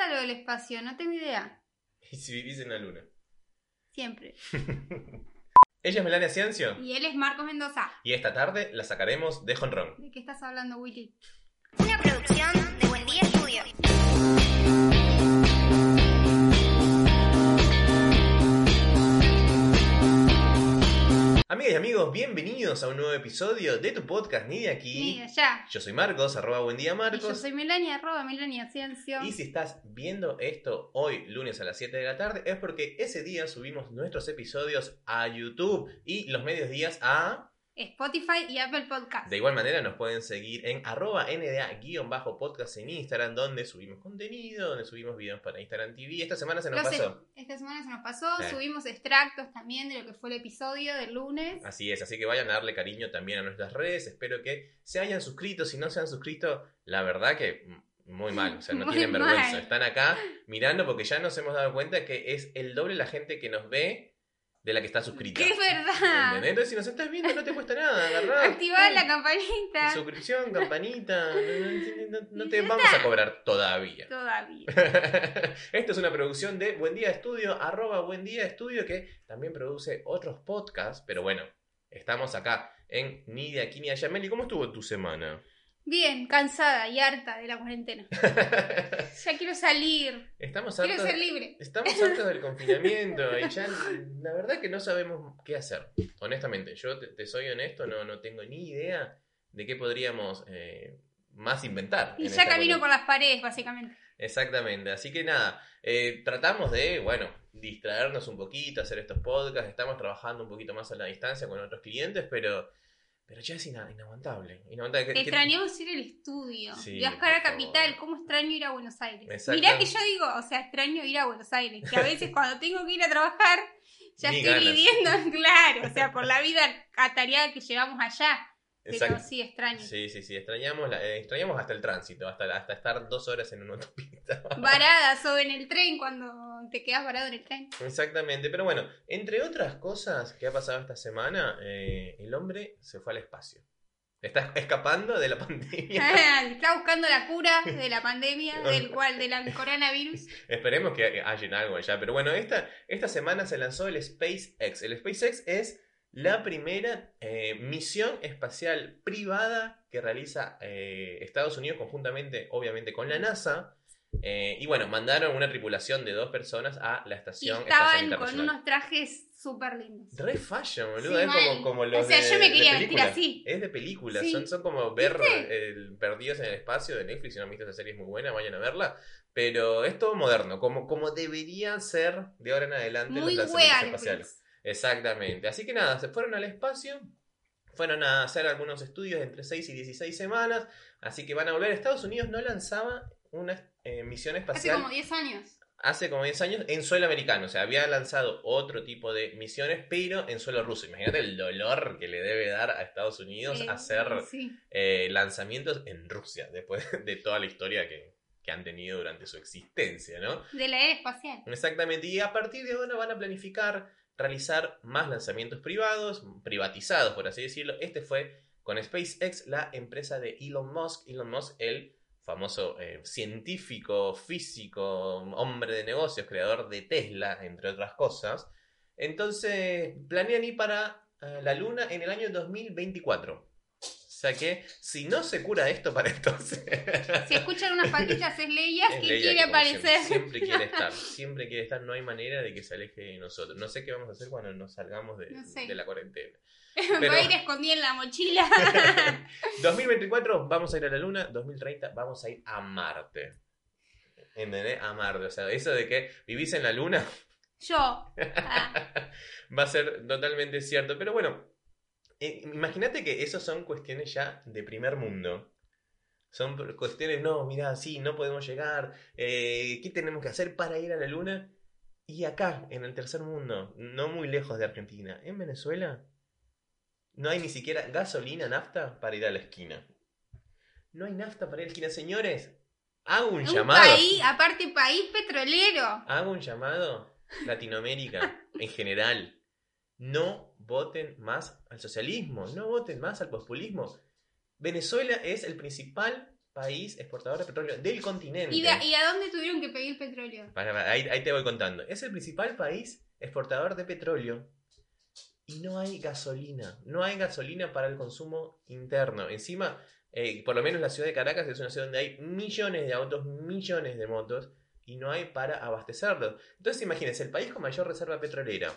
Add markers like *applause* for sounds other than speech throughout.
era lo del espacio? No tengo idea. ¿Y si vivís en la luna? Siempre. *laughs* Ella es Melania Ciencio Y él es Marcos Mendoza. y esta tarde la sacaremos de Honrón. ¿De qué estás hablando, Willy? Una producción de Buen Día Estudio. Amigas y amigos, bienvenidos a un nuevo episodio de tu podcast Ni de Ni aquí. de allá. Yo soy Marcos, arroba buen día Y yo Marcos. soy Melania, arroba Melania Ciencio. Y si estás viendo esto hoy, lunes a las 7 de la tarde, es porque ese día subimos nuestros episodios a YouTube y los medios días a... Spotify y Apple Podcast. De igual manera nos pueden seguir en arroba nda-podcast en Instagram, donde subimos contenido, donde subimos videos para Instagram TV. Esta semana se nos Los pasó. es- Esta semana se nos pasó, subimos extractos también de lo que fue el episodio del lunes. Así es, así que vayan a darle cariño también a nuestras redes. Espero que se hayan suscrito. Si no se han suscrito, la verdad que muy mal. O sea, no *laughs* Muy tienen vergüenza. mal. Están acá mirando porque ya nos hemos dado cuenta que es el doble la gente que nos ve de la que está suscrita. Que es verdad. Entonces, si nos estás viendo, no te cuesta nada. Agarrá. *laughs* Activar la campanita. Suscripción, campanita. No, no- no- no te vamos a cobrar todavía. Todavía. *laughs* Esto es una producción de Buen Día Estudio, arroba Buen Día Estudio, que también produce otros podcasts, pero bueno, estamos acá en Ni de aquí ni allá. Meli, ¿cómo estuvo tu semana? Bien, cansada y harta de la cuarentena. *laughs* Ya quiero salir. estamos Quiero hartos, ser libre. estamos hartos del confinamiento y ya la verdad que no sabemos qué hacer. Honestamente, yo te, te soy honesto, no, no tengo ni idea de qué podríamos eh, más inventar. Y ya camino por las paredes, básicamente. Exactamente, así que nada, eh, tratamos de, bueno, distraernos un poquito, hacer estos podcasts, estamos trabajando un poquito más a la distancia con otros clientes, pero, pero ya es ina- inaguantable. inaguantable. ¿Qué- qué- Extrañamos ir al estudio. Sí, Viajar a Capital. ¿Cómo extraño ir a Buenos Aires? Mirá que yo digo, o sea, extraño ir a Buenos Aires. Que a veces *laughs* cuando tengo que ir a trabajar, ya Ni estoy ganas. viviendo, *laughs* claro, o sea, por la *laughs* vida atareada que llevamos allá. Pero Exacto. sí, extraño. Sí, sí, sí, extrañamos, la- eh, extrañamos hasta el tránsito, hasta, hasta estar dos horas en una *laughs* autopista. Varadas o en el tren cuando te quedas varado en el tren. Exactamente, pero bueno, entre otras cosas que ha pasado esta semana, eh, el hombre se fue al espacio. Está escapando de la *laughs* pandemia. *laughs* Está buscando la cura de la pandemia, del cual, del coronavirus. Esperemos que hayan algo allá. Pero bueno, esta, esta semana se lanzó el SpaceX. El SpaceX es la primera eh, misión espacial privada que realiza eh, Estados Unidos conjuntamente, obviamente, con la NASA. Eh, y bueno, mandaron una tripulación de dos personas a la Y Estación Espacial estaban con Internacional. unos trajes súper lindos. Re fashion, boludo. Sí, es como, como los O sea, de, yo me quería vestir así. Es de película. Sí. Son, son como ver Perdidos en el Espacio de Netflix. Si no han visto esa serie, es muy buena, vayan a verla. Pero es todo moderno, como, como debería ser de ahora en adelante Muy los espaciales. Exactamente. Así que nada, se fueron al espacio. Fueron a hacer algunos estudios entre 6 y 16 semanas. Así que van a volver. Estados Unidos no lanzaba una eh, misión Hace espacial como 10 años. hace como 10 años en suelo americano. O sea, había lanzado otro tipo de misiones, pero en suelo ruso. Imagínate el dolor que le debe dar a Estados Unidos Eh, hacer sí. eh, lanzamientos en Rusia, después *laughs* de toda la historia que, que han tenido durante su existencia, ¿no? De la era espacial. Exactamente. Y a partir de ahora van a planificar realizar más lanzamientos privados, privatizados, por así decirlo. Este fue con SpaceX, la empresa de Elon Musk. Elon Musk, el famoso eh, científico, físico, hombre de negocios, creador de Tesla, entre otras cosas. Entonces, planean ir para eh, la Luna en el año 2024. O sea que, si no se cura esto para entonces... Si escuchan unas patitas es Leia Es que Leia quiere que, aparecer. Siempre, siempre quiere estar, siempre quiere estar, no hay manera de que se aleje de nosotros. No sé qué vamos a hacer cuando nos salgamos de, No sé. de la cuarentena. *laughs* Va Pero- a ir escondida en la mochila. *laughs* 2024 vamos a ir a la Luna, 2030 vamos a ir a Marte. ¿Entendés? A Marte. O sea, eso de que vivís en la Luna Yo. *laughs* Ah, va a ser totalmente cierto. Pero bueno, eh, imagínate que eso son cuestiones ya de primer mundo. Son cuestiones, no, mira, sí, no podemos llegar. eh, ¿Qué tenemos que hacer para ir a la luna? Y acá, en el tercer mundo, no muy lejos de Argentina, en Venezuela, no hay ni siquiera gasolina, nafta para ir a la esquina. No hay nafta para ir a la esquina, señores. Hago un, un llamado. país, aparte país petrolero. Hago un llamado. Latinoamérica, *laughs* en general. No voten más al socialismo, no voten más al populismo. Venezuela es el principal país exportador de petróleo del continente. ¿Y, de- ¿Y a dónde tuvieron que pedir petróleo? Para- para, ahí, ahí te voy contando. Es el principal país exportador de petróleo y no hay gasolina. No hay gasolina para el consumo interno. Encima, eh, por lo menos la ciudad de Caracas es una ciudad donde hay millones de autos, millones de motos y no hay para abastecerlos. Entonces imagínense, el país con mayor reserva petrolera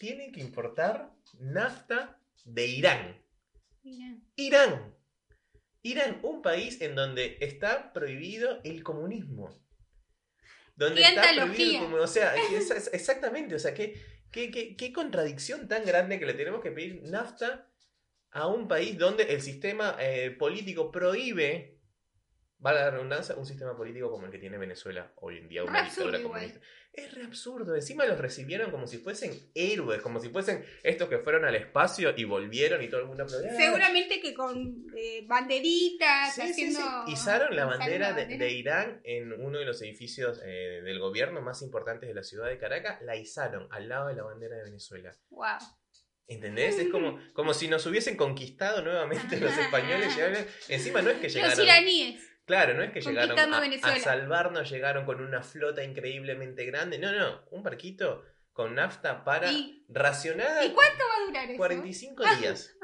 tiene que importar nafta de Irán. Irán. Irán, un país en donde está prohibido el comunismo. Donde ¡Qué está prohibido el comunismo. O sea, es- es- exactamente, o sea, qué, qué, qué- qué contradicción tan grande que le tenemos que pedir nafta a un país donde el sistema eh, político prohíbe, vale la redundancia, un sistema político como el que tiene Venezuela hoy en día, una dictadura igual. Es re absurdo. Encima los recibieron como si fuesen héroes, como si fuesen estos que fueron al espacio y volvieron y todo el mundo aplaudía. Seguramente que con eh, banderitas, Sí, sí, sí. haciendo. Izaron la bandera la de, bandera. de Irán en uno de los edificios eh, del gobierno más importantes de la ciudad de Caracas. La izaron al lado de la bandera de Venezuela. Wow. ¿Entendés? Es como, como si nos hubiesen conquistado nuevamente *laughs* los españoles. llegaron- Encima no es que Los llegaron. iraníes. Claro, no es que llegaron a, salvarnos, llegaron con una flota increíblemente grande. No, no, un barquito con nafta para ¿Y- racionada ¿Y cuánto va a durar eso? 45 *laughs* días.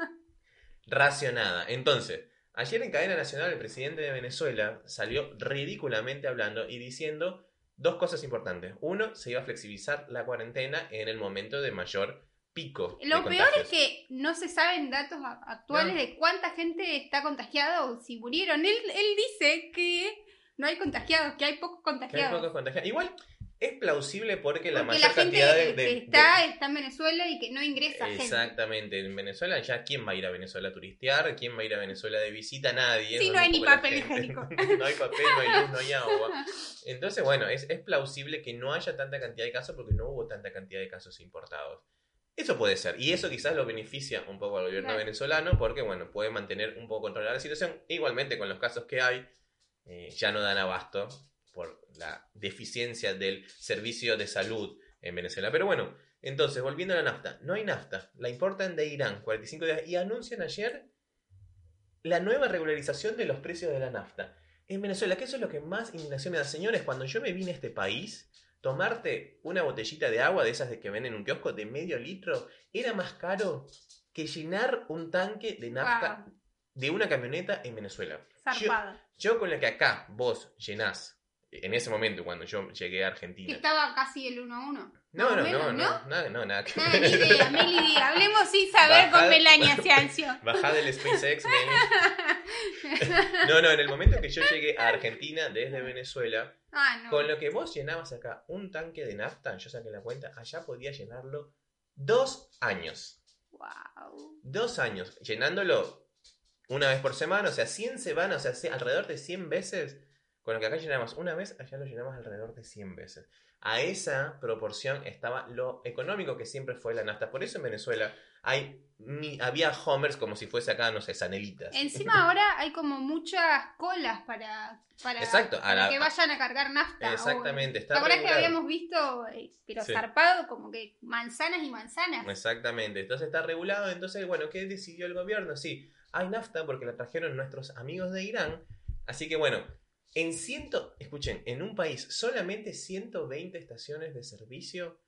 Racionada. Entonces, ayer en cadena nacional el presidente de Venezuela salió ridículamente hablando y diciendo dos cosas importantes. Uno, se iba a flexibilizar la cuarentena en el momento de mayor pico. de Lo peor es que no se saben datos actuales No. de cuánta gente está contagiada o si murieron. Él, él dice que no hay contagiados, que hay pocos Que hay contagiados. pocos contagiados. Igual es plausible porque la Porque mayor la gente cantidad de, que está, de- está en Venezuela y que no ingresa gente. Exactamente, en Venezuela ya quién va a ir a Venezuela a turistear, quién va a ir a Venezuela de visita, nadie. Sí, no hay ni papel higiénico. *laughs* no hay papel, no hay luz, no hay *laughs* agua. Entonces, bueno, es, es plausible que no haya tanta cantidad de casos porque no hubo tanta cantidad de casos importados. Eso puede ser, y eso quizás lo beneficia un poco al gobierno Claro. venezolano porque, bueno, puede mantener un poco controlada la situación. Igualmente, con los casos que hay, eh, ya no dan abasto por la deficiencia del servicio de salud en Venezuela. Pero bueno, entonces, volviendo a la nafta, no hay nafta, la importan de Irán, 45 días, y anuncian ayer la nueva regularización de los precios de la nafta. En Venezuela, que eso es lo que más indignación me da. Señores, cuando yo me vine a este país, tomarte una botellita de agua de esas de que venden en un kiosco de medio litro era más caro que llenar un tanque de nafta Wow. de una camioneta en Venezuela. Zarpado. Yo con la que acá vos llenás, en ese momento cuando yo llegué a Argentina. estaba casi el 1 a 1. No, no, menos, no, no, nada, no, nada que Ah, ni idea, idea. *laughs* Hablemos sin saber con Melania *laughs* Ciancio. Bajá del SpaceX, Meli. *laughs* No, no, en el momento que yo llegué a Argentina desde Venezuela, Ah, no. con lo que vos llenabas acá un tanque de nafta, yo saqué la cuenta, allá podía llenarlo dos años. Wow. Dos años, llenándolo una vez por semana, o sea, 100 semanas, o sea, alrededor de 100 veces. Con lo que acá llenamos una vez, allá lo llenamos alrededor de 100 veces. A esa proporción estaba lo económico que siempre fue la nafta. Por eso en Venezuela hay, había homers como si fuese acá, no sé, sanelitas. Encima *laughs* ahora hay como muchas colas para, para, Exacto, para la- que vayan a cargar nafta. Exactamente, O- está ¿Te acuerdas que habíamos visto, eh, pero Sí. zarpado, como que manzanas y manzanas? Exactamente, entonces está regulado, entonces, bueno, ¿qué decidió el gobierno? Sí, hay nafta porque la trajeron nuestros amigos de Irán, así que bueno, en ciento, escuchen, en un país solamente 120 estaciones de servicio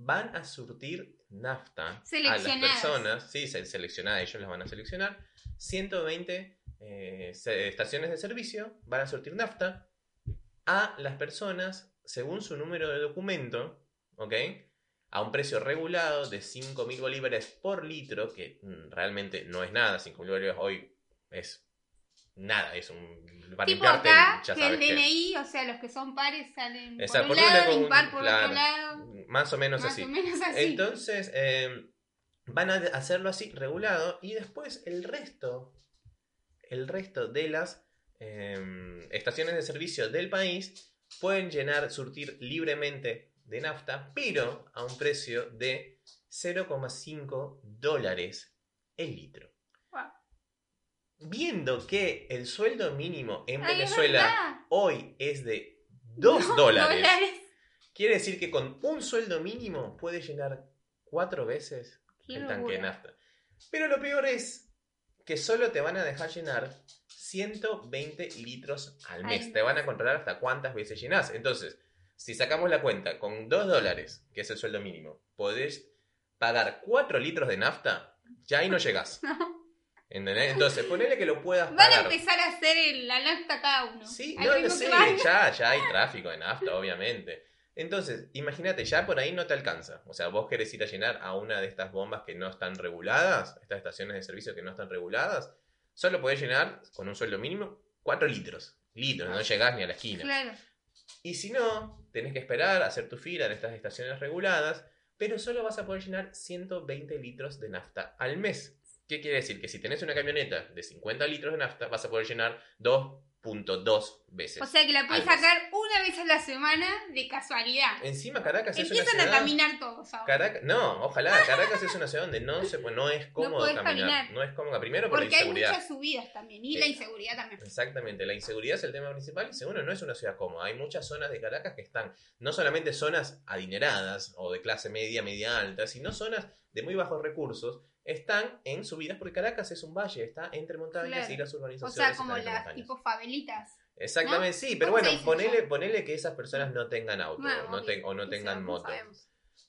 van a surtir nafta a las personas, sí, se- seleccionadas, ellos las van a seleccionar, 120 eh, estaciones de servicio van a surtir nafta a las personas según su número de documento, ¿ok? A un precio regulado de 5.000 bolívares por litro, que mm, realmente no es nada, 5.000 bolívares hoy es nada, es un... Para tipo limpiarte, acá, ya que el. DNI, o sea, los que son pares salen Exacto, por un un lado, lado, impar por claro. otro lado. Más o menos Más así. o menos así. Entonces, eh, van a hacerlo así, regulado, y después el resto, el resto de las eh, estaciones de servicio del país pueden llenar, surtir libremente de nafta, pero a un precio de 0,5 dólares el litro. Viendo que el sueldo mínimo en Ay, Venezuela hoy es de *laughs* 2 No, dólares. dólares. Quiere decir que con un sueldo mínimo puede llenar cuatro veces Qué el tanque de nafta. Pero lo peor es que solo te van a dejar llenar 120 litros al mes. Te van a controlar hasta cuántas veces llenás. Entonces, si sacamos la cuenta, con 2 dólares, que es el sueldo mínimo, podés pagar 4 litros de nafta, ya ahí no *laughs* llegás. ¿Entendés? Entonces, ponele que lo puedas Van a pagar. empezar a hacer el- la nafta cada uno. Sí, Al no ritmo sé, ya, ya hay tráfico de nafta, obviamente. Entonces, imagínate, ya por ahí no te alcanza. O sea, vos querés ir a llenar a una de estas bombas que no están reguladas, estas estaciones de servicio que no están reguladas, solo podés llenar con un sueldo mínimo 4 litros. Litros, no llegás ni a la esquina. Claro. Y si no, tenés que esperar a hacer tu fila en estas estaciones reguladas, pero solo vas a poder llenar 120 litros de nafta al mes. ¿Qué quiere decir? Que si tenés una camioneta de 50 litros de nafta, vas a poder llenar 2.2 veces. O sea que la puedes sacar una vez a la semana de casualidad. Encima Caracas es una Empiezan a ciudad... caminar todos ahora. Caracas, no, ojalá. Caracas es una ciudad donde no se no es *laughs* cómodo podés caminar. caminar. No es cómodo. Primero por Porque la hay inseguridad. muchas subidas también. Y la inseguridad también. Exactamente, la inseguridad es el tema principal y segundo, no es una ciudad cómoda. Hay muchas zonas de Caracas que están no solamente zonas adineradas o de clase media, media alta, sino zonas de muy bajos recursos, están en subidas porque Caracas es un valle, está entre montañas Claro. y las O urbanizaciones. sea, están como las montañas. tipo favelitas. Exactamente, sí, pero ¿Cómo bueno, ponele, ponele que esas personas no tengan auto Bueno, no te- obvio. o no tengan moto.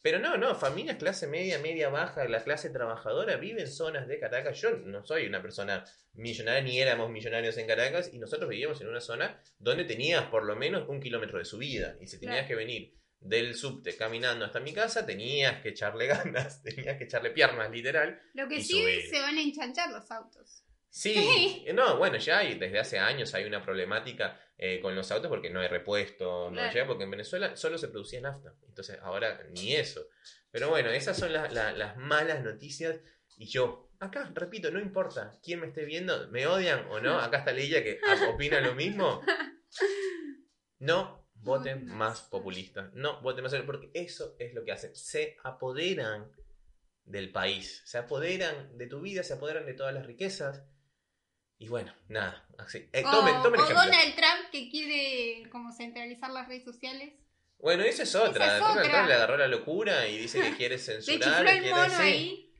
Pero no, no, familias clase media, media baja, la clase trabajadora vive en zonas de Caracas. Yo no soy una persona millonaria, ni éramos millonarios en Caracas, y nosotros vivíamos en una zona donde tenías por lo menos un kilómetro de subida. Y si tenías Claro. que venir del subte caminando hasta mi casa, tenías que echarle *laughs* ganas, tenías que echarle piernas, literal. Lo que sí subir. se van a enchanchar los autos. Sí, Sí. *laughs* no, bueno, ya hay, desde hace años hay una problemática eh, con los autos porque no hay repuesto, no Claro. llega, porque en Venezuela solo se producía nafta. Entonces ahora ni eso. Pero bueno, esas son las- la- las malas noticias. Y yo, acá, repito, no importa quién me esté viendo, me odian o no, *laughs* acá está Leia que opina lo mismo. No voten No, más populistas, no voten más, porque eso es lo que hacen. Se apoderan del país, se apoderan de tu vida, se apoderan de todas las riquezas. Y bueno, nada, así. Eh, tomen, o, tomen o. Donald Trump que quiere como centralizar las redes sociales. Bueno, esa es otra. Esa es Donald otra. Trump le agarró la locura y dice que *laughs* quiere Le censurar. el quiere- mono ahí.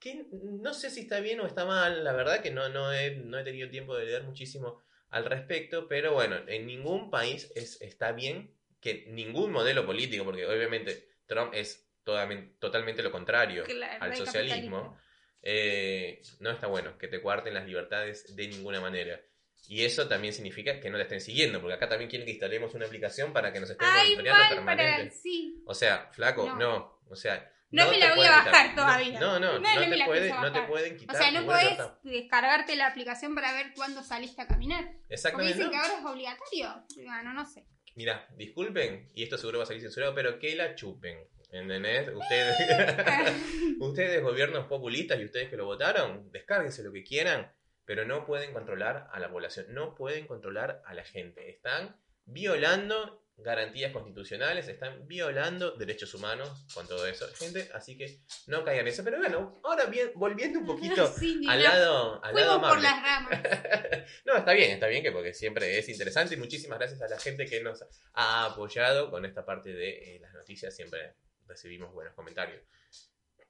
que no sé si está bien o está mal, la verdad que no, no, he, no he tenido tiempo de leer muchísimo al respecto, pero bueno, en ningún país es, está bien que ningún modelo político, porque obviamente Trump es totalmente, totalmente lo contrario Claro, al socialismo, eh, no está bueno que te cuarten las libertades de ninguna manera. Y eso también significa que no la estén siguiendo, porque acá también quieren que instalemos una aplicación para que nos estén monitoreando permanente. Sí. O sea, flaco, No. no. O sea, No me la voy a bajar todavía. No, no, No, no, no te, la puede- no te pueden O quitar. sea, no puedes descargarte la aplicación para ver cuándo saliste a caminar. Porque Exactamente. dicen no. que ahora es obligatorio. Bueno, no sé. Mira, disculpen, y esto seguro va a salir censurado, pero que la chupen. ¿Entendés? Ustedes, *laughs* ustedes gobiernos populistas y ustedes que lo votaron, descárguense lo que quieran, pero no pueden controlar a la población, no pueden controlar a la gente. Están violando garantías constitucionales, están violando derechos humanos con todo eso, gente, así que no caigan en eso. Pero bueno, ahora bien, volviendo un poquito Sí, al lado, al lado Fuimos por amable. las ramas. *laughs* no, está bien, está bien que porque siempre es interesante y muchísimas gracias a la gente que nos ha apoyado con esta parte de eh, las noticias, siempre recibimos buenos comentarios.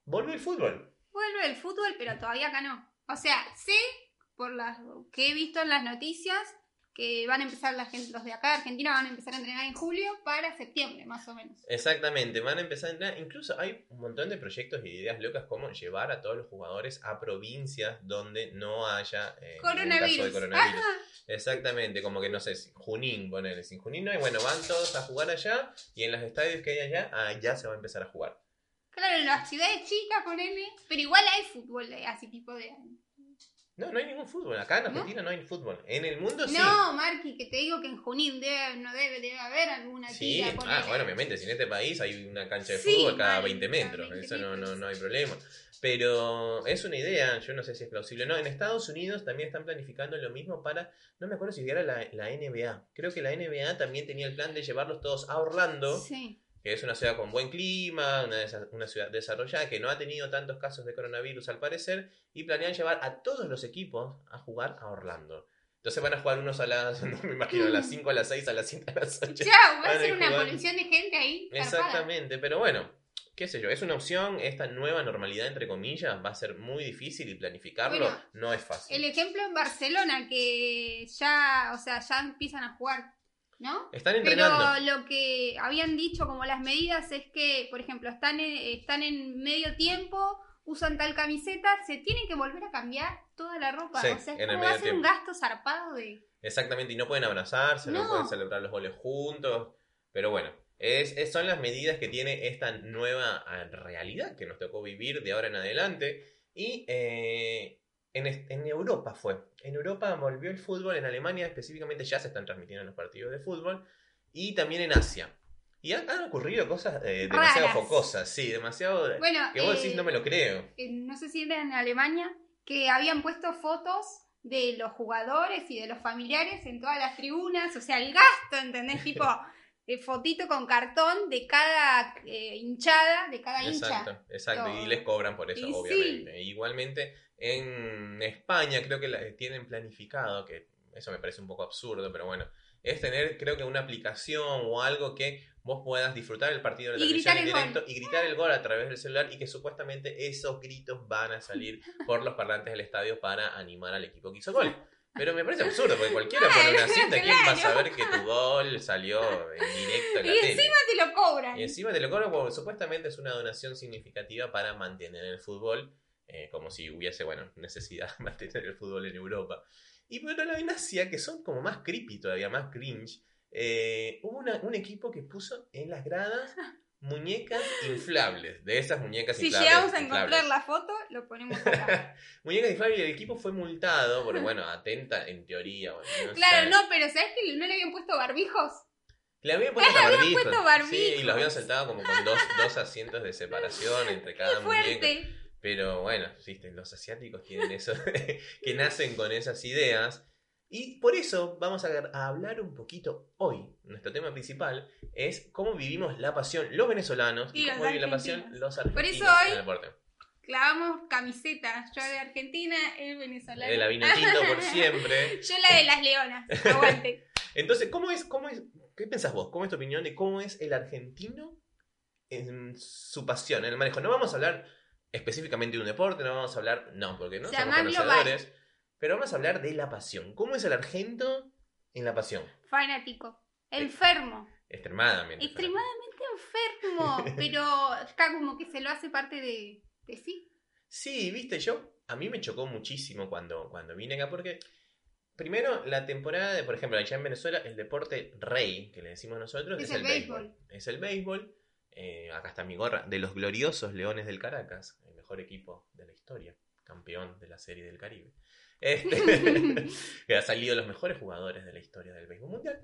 Volvió el fútbol. Vuelve el fútbol, pero todavía acá no. O sea, sé por las que he visto en las noticias que van a empezar la gente, los de acá de Argentina van a empezar a entrenar en julio para septiembre, más o menos. Exactamente, van a empezar a entrar, incluso hay un montón de proyectos y ideas locas como llevar a todos los jugadores a provincias donde no haya eh, ningún caso de Coronavirus. Ajá. *laughs* Exactamente, como que no sé, Junín, ponele, sin Junín no hay, bueno, van todos a jugar allá y en los estadios que hay allá, allá se va a empezar a jugar. Claro, en las ciudades chicas, ponele. Pero igual hay fútbol de así tipo de. No, no hay ningún fútbol. Acá en. Argentina no, hay fútbol. En el mundo sí. No, Marqui, que te digo que en Junín debe, no debe, debe haber alguna Sí, tira. ah, bueno, obviamente, si en este país hay una cancha de Sí, fútbol cada mal, 20 metros, cada 20 eso no, no, no hay problema. Pero es una idea, yo no sé si es plausible no. En Estados Unidos también están planificando lo mismo para, no me acuerdo si era la, la NBA. Creo que la NBA también tenía el plan de llevarlos todos a Orlando, Sí. Que es una ciudad con buen clima, una, ciudad desarrollada, que no ha tenido tantos casos de coronavirus al parecer, y planean llevar a todos los equipos a jugar a Orlando. Entonces van a jugar unos a las, *laughs* no me imagino, a las 5, a las 6, a las 7, a las 8. Chao, va a ser una colección de gente ahí. Exactamente, pero bueno, qué sé yo, es una opción, esta nueva normalidad, entre comillas, va a ser muy difícil y planificarlo Bueno, no es fácil. El ejemplo en Barcelona, que ya, o sea, ya empiezan a jugar, ¿no? Están Pero entrenando. lo que habían dicho como las medidas es que, por ejemplo, están en, están en medio tiempo, usan tal camiseta, se tienen que volver a cambiar toda la ropa. Sí, o sea, es como va a medio ser un gasto zarpado de... Exactamente, y no pueden abrazarse, no, No. pueden celebrar los goles juntos. Pero bueno, es, es- son las medidas que tiene esta nueva ah, realidad que nos tocó vivir de ahora en adelante. Y eh, en, en Europa fue. En Europa volvió el fútbol, en Alemania específicamente ya se están transmitiendo los partidos de fútbol. Y también en Asia. Y han, han ocurrido cosas eh, demasiado Raras. focosas, sí, demasiado... Bueno, que vos eh, decís, no me lo creo. en- no sé si era en Alemania, que habían puesto fotos de los jugadores y de los familiares en todas las tribunas, o sea, el gasto, ¿entendés? *laughs* Tipo, eh, fotito con cartón de cada eh, hinchada, de cada hincha. Exacto, exacto. Y les cobran por eso, Y sí. obviamente. Igualmente, en España creo que la- tienen planificado, que eso me parece un poco absurdo, pero bueno, es tener, creo que una aplicación o algo que vos puedas disfrutar el partido de la Y televisión en directo y gritar el gol a través del celular y que supuestamente esos gritos van a salir *laughs* por los parlantes del estadio para animar al equipo que hizo gol. Pero me parece absurdo, porque cualquiera pone una Claro, cinta, ¿quién va a saber que tu gol salió en directo en la Y tele? encima te lo cobran. Y encima te lo cobran porque supuestamente es una donación significativa para mantener el fútbol, eh, como si hubiese, bueno, necesidad de *laughs* mantener el fútbol en Europa. Y bueno, la en Asia, que son como más creepy todavía, más cringe, eh, hubo una- un equipo que puso en las gradas *laughs* muñecas inflables, de esas muñecas Si inflables. llegamos a encontrar inflables. la foto, lo ponemos acá. *laughs* Muñecas inflables y el equipo fue multado, porque bueno, atenta en teoría. bueno, no claro, no, pero ¿sabes que no le habían puesto barbijos? Le habían puesto habían barbijos. Sí, y los habían saltado como con dos, dos asientos de separación entre cada muñeca. Pero bueno, viste, los asiáticos tienen eso, *laughs* que nacen con esas ideas. Y por eso vamos a, a hablar un poquito hoy. Nuestro tema principal es cómo vivimos la pasión los venezolanos y, cómo viven la pasión argentinos. los Por argentinos eso hoy- en el deporte. Clavamos camisetas. Yo de Argentina, él venezolano. De la vino tinto por *laughs* siempre. Yo la de las leonas. Aguante. *laughs* Entonces, ¿cómo es, cómo es, qué pensás vos? ¿Cómo es tu opinión de cómo es el argentino en su pasión, en el manejo? No vamos a hablar específicamente de un deporte, no vamos a hablar, no, porque no O sea, somos global. conocedores, pero vamos a hablar de la pasión. ¿Cómo es el argento en la pasión? Fanático. Enfermo. Extremadamente. Extremadamente enfermo. Pero está como que se lo hace parte de, de sí. Sí, viste, yo, a mí me chocó muchísimo cuando, cuando vine acá, porque primero la temporada de, por ejemplo, allá en Venezuela, el deporte rey, que le decimos nosotros, Es es, el el béisbol. Es el béisbol. Eh, acá está mi gorra, de los gloriosos Leones del Caracas, el mejor equipo de la historia, campeón de la Serie del Caribe. Este, *laughs* que ha salido los mejores jugadores de la historia del béisbol mundial.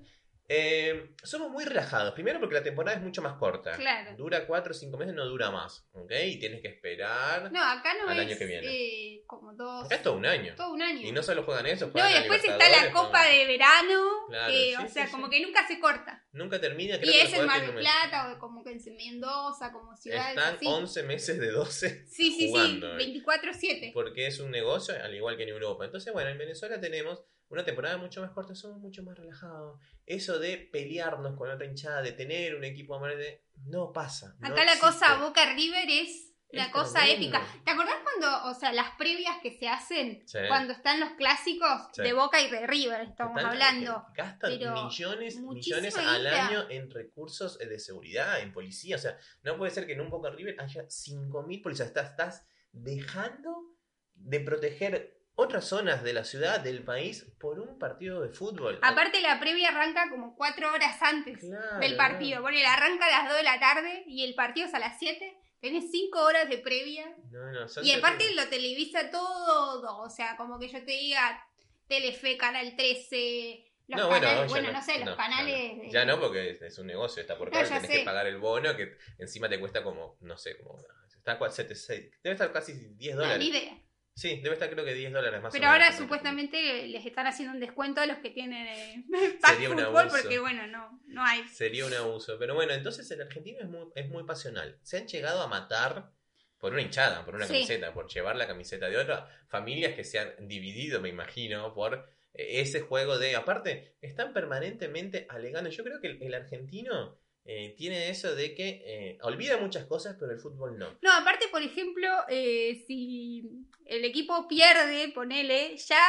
Eh, somos muy relajados. Primero porque la temporada es mucho más corta. Claro. Dura 4 o 5 meses, no dura más. ¿Ok? Y tienes que esperar. No, acá no Al es año que viene. eh, como dos. Acá es todo un año. todo un año. Y no solo juegan eso, No, juegan y la después está la Copa de Verano, Claro, que, sí, o sea, sí, como sí. que nunca se corta. Nunca termina, creo Y que es en Mar del Plata, o como que en Mendoza, como ciudades Están así. 11 meses de 12 Sí, sí, jugando, sí, eh. 24-7. porque es un negocio al igual que en Europa. Entonces, bueno, en Venezuela tenemos una temporada mucho más corta, somos mucho más relajados. Eso de pelearnos con otra hinchada, de tener un equipo a de no pasa. no Acá la existe. cosa Boca River es la Es cosa tremendo. épica. ¿Te acordás cuando, o sea, las previas que se hacen Sí. cuando están los clásicos Sí. de Boca y de River? Estamos Están- hablando. Gastan pero millones, millones al año en recursos eh, de seguridad, en policía. O sea, no puede ser que en un Boca River haya 5.000 policías. Estás, estás dejando de proteger otras zonas de la ciudad, del país, por un partido de fútbol. Aparte la previa arranca como cuatro horas antes Claro, del partido. Bueno, arranca a las 2 de la tarde y el partido es a las 7. Tenés 5 horas de previa. No, no, Y aparte terribles. lo televisa todo. O sea, como que yo te diga Telefe, Canal 13. Los No, bueno, canales, ya bueno, no, no, sé, los canales. Ya no, de- Ya no, porque es, es un negocio, está por No, cable, ya tenés sé. que pagar el bono, que encima te cuesta como, no sé, como... Está cua- 76, debe estar casi 10 No, dólares. ni idea. Sí, debe estar creo que 10 dólares más o Pero menos, ahora supuestamente les están haciendo un descuento a los que tienen eh, Sería *laughs* un fútbol abuso. porque bueno, no, no hay. Sería un abuso. Pero bueno, entonces el argentino es muy, es muy pasional. Se han llegado a matar por una hinchada, por una Sí. camiseta, por llevar la camiseta de otra. Familias que se han dividido, me imagino, por eh, ese juego de... Aparte, están permanentemente alegando. Yo creo que el, el argentino eh, tiene eso de que eh, olvida muchas cosas, pero el fútbol no. No, aparte, por ejemplo, eh, si el equipo pierde, ponele, ya